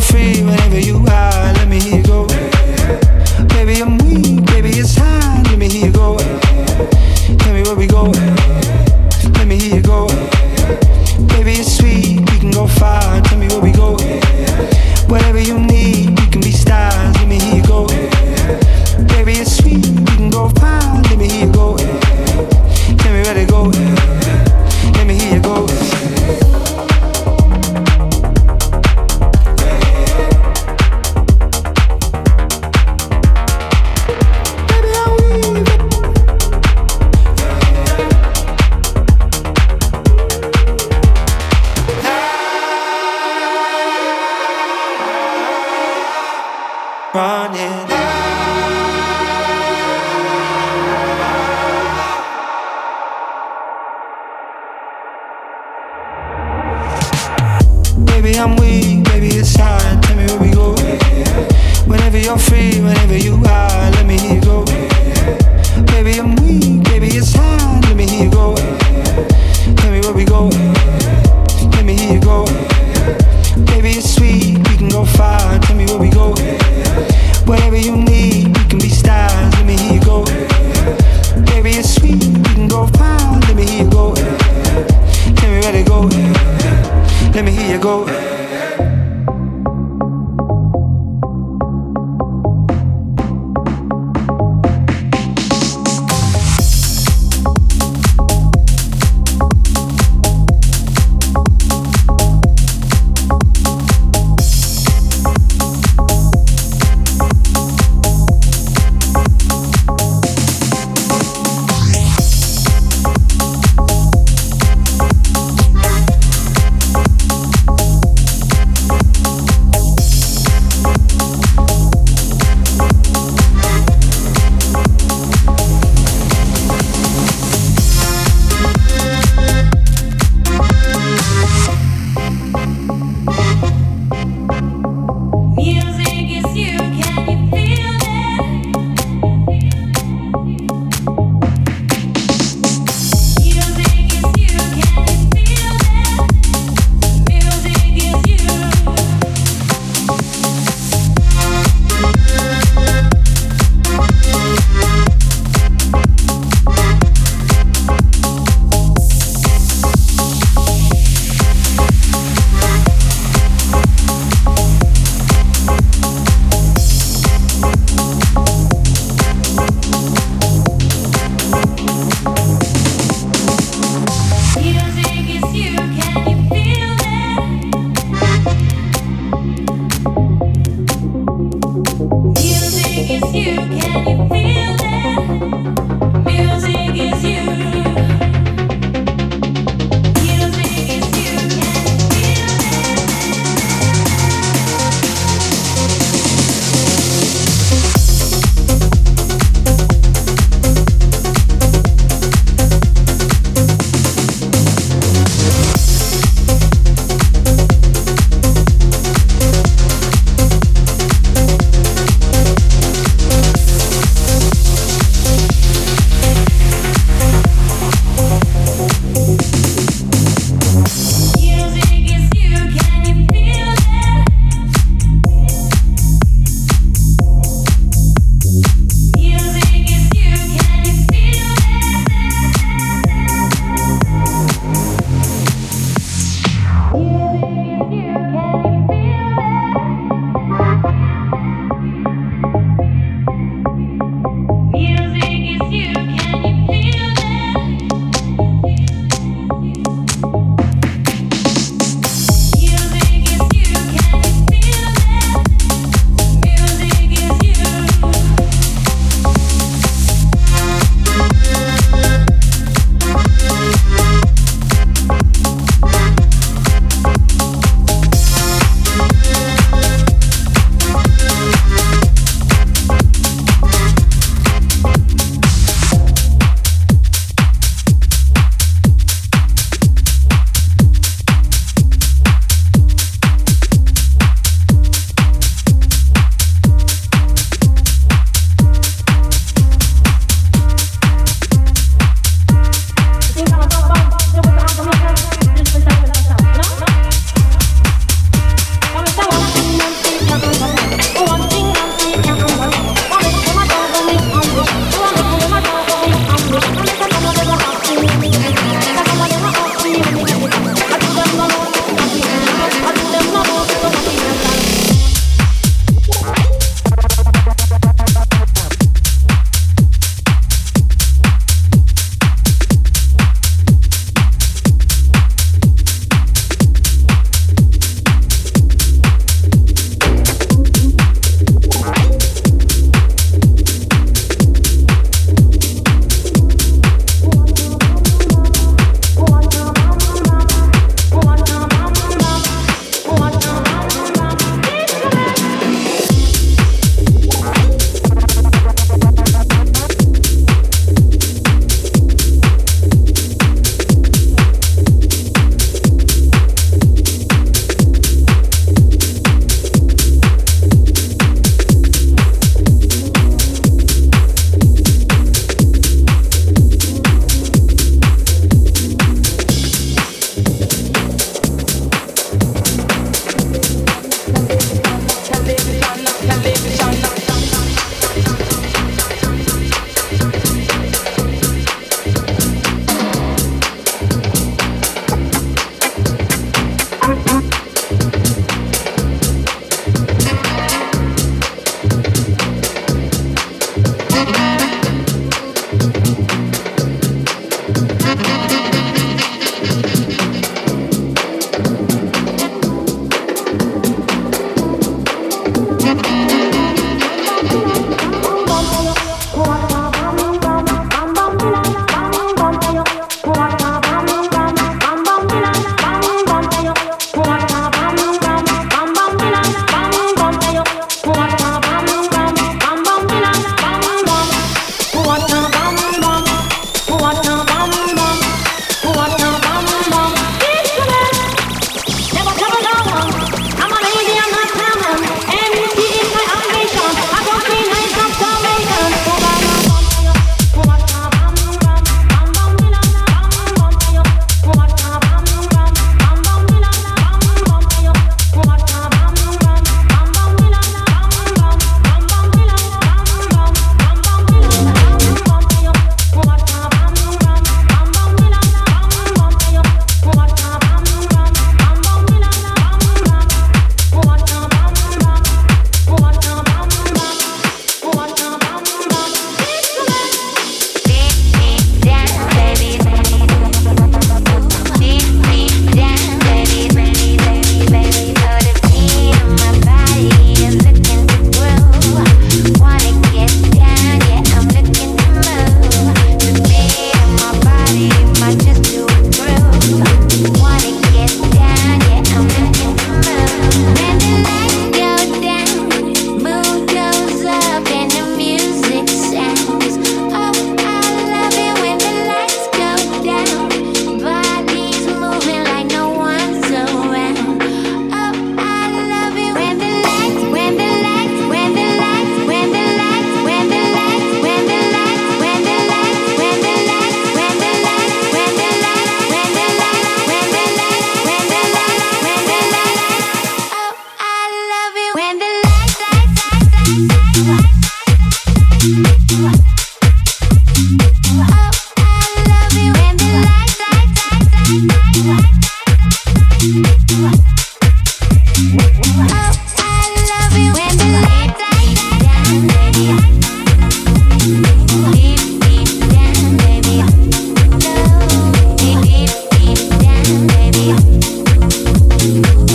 Free, whenever you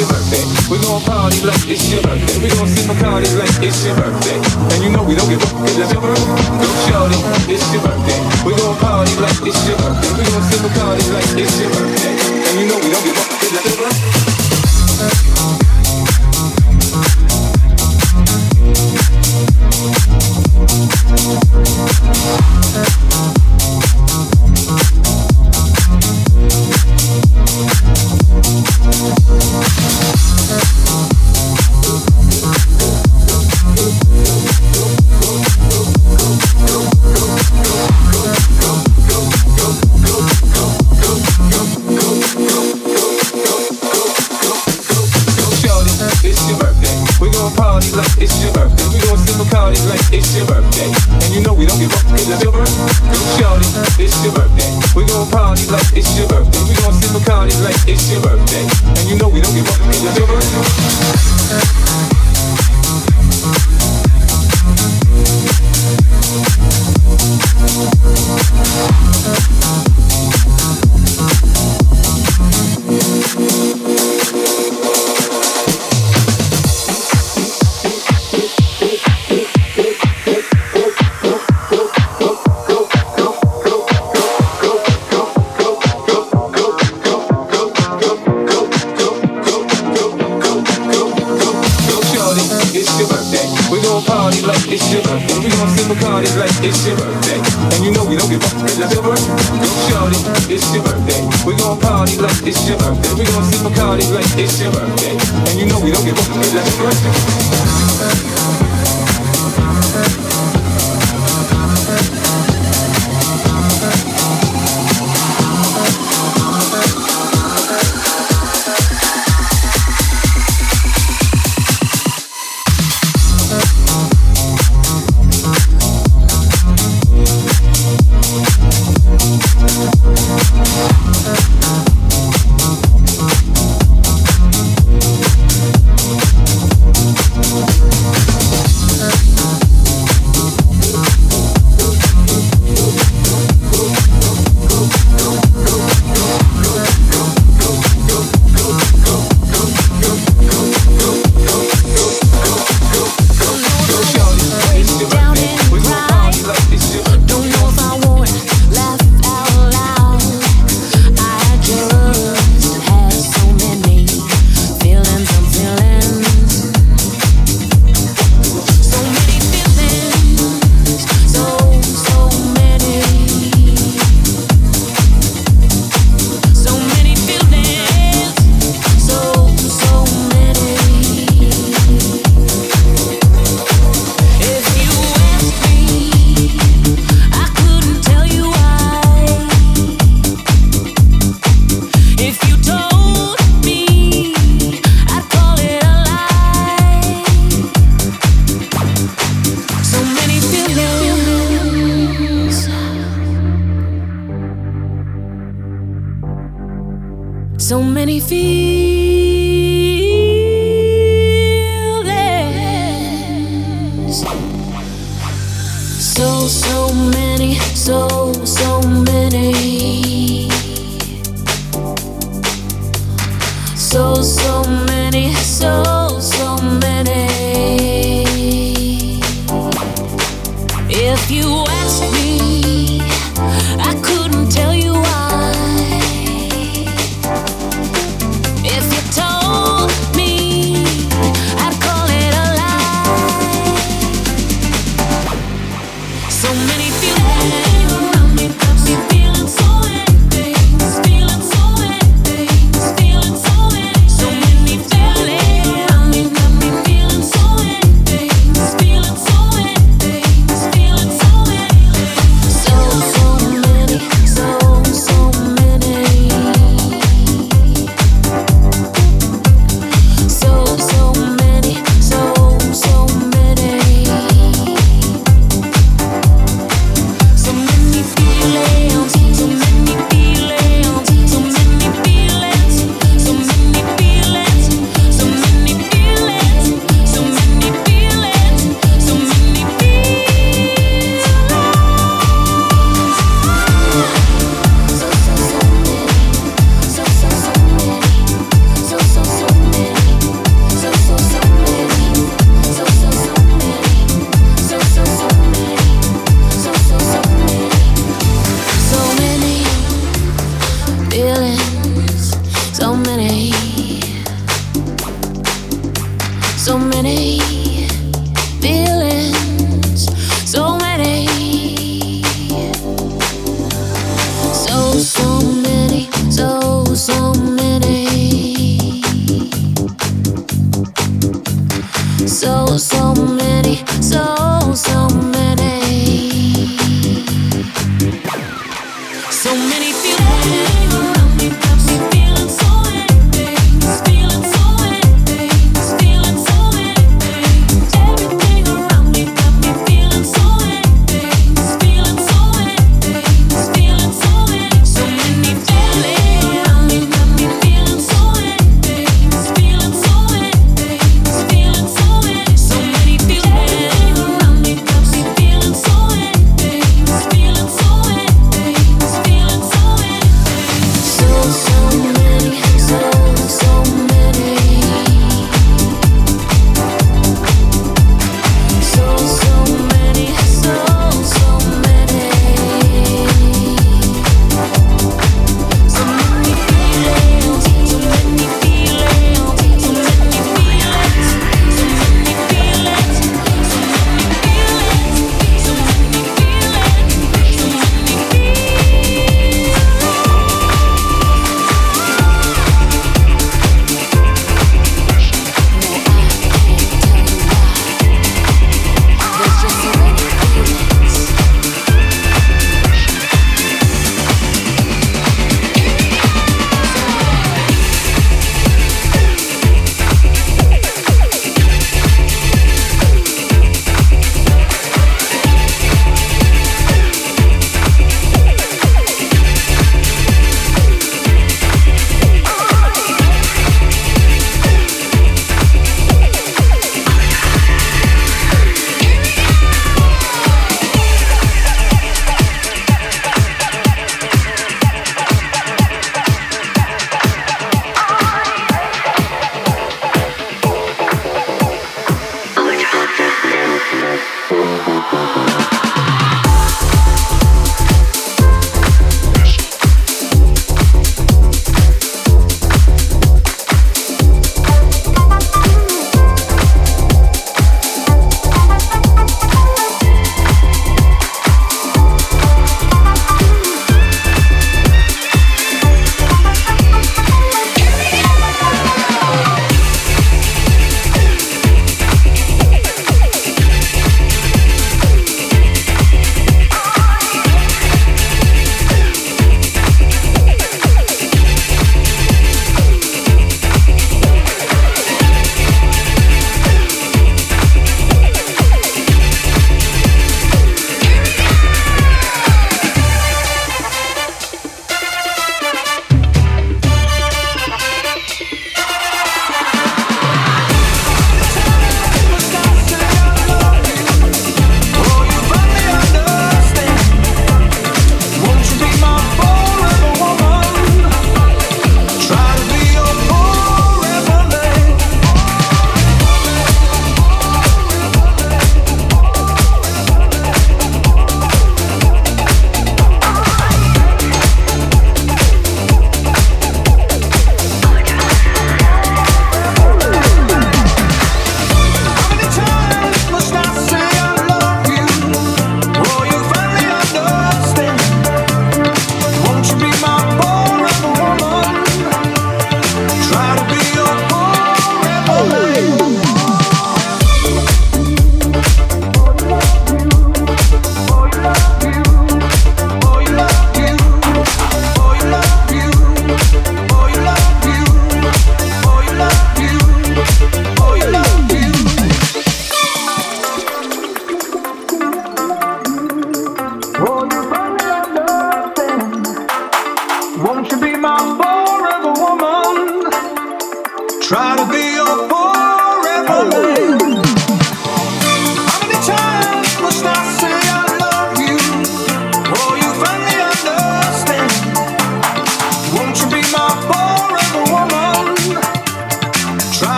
your birthday. We gon' party like it's your birthday. We gon' sip Bacardi's like it's your birthday. And you know we don't give up fuck. it's your birthday. Go shorty, it's your birthday. We gon' party like it's your birthday. We gon' sip Bacardi's like it's your birthday. And you know we don't give up fuck.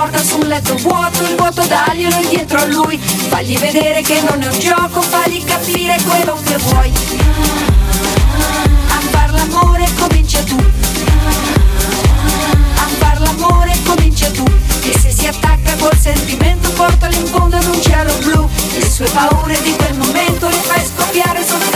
porta su un letto vuoto, il vuoto daglielo dietro a lui, fagli vedere che non è un gioco, fagli capire quello che vuoi. A far l'amore comincia tu, a far l'amore comincia tu, che se si attacca col sentimento portalo in fondo ad un cielo blu, le sue paure di quel momento le fai scoppiare sopra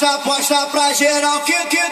bum bum pra geral que que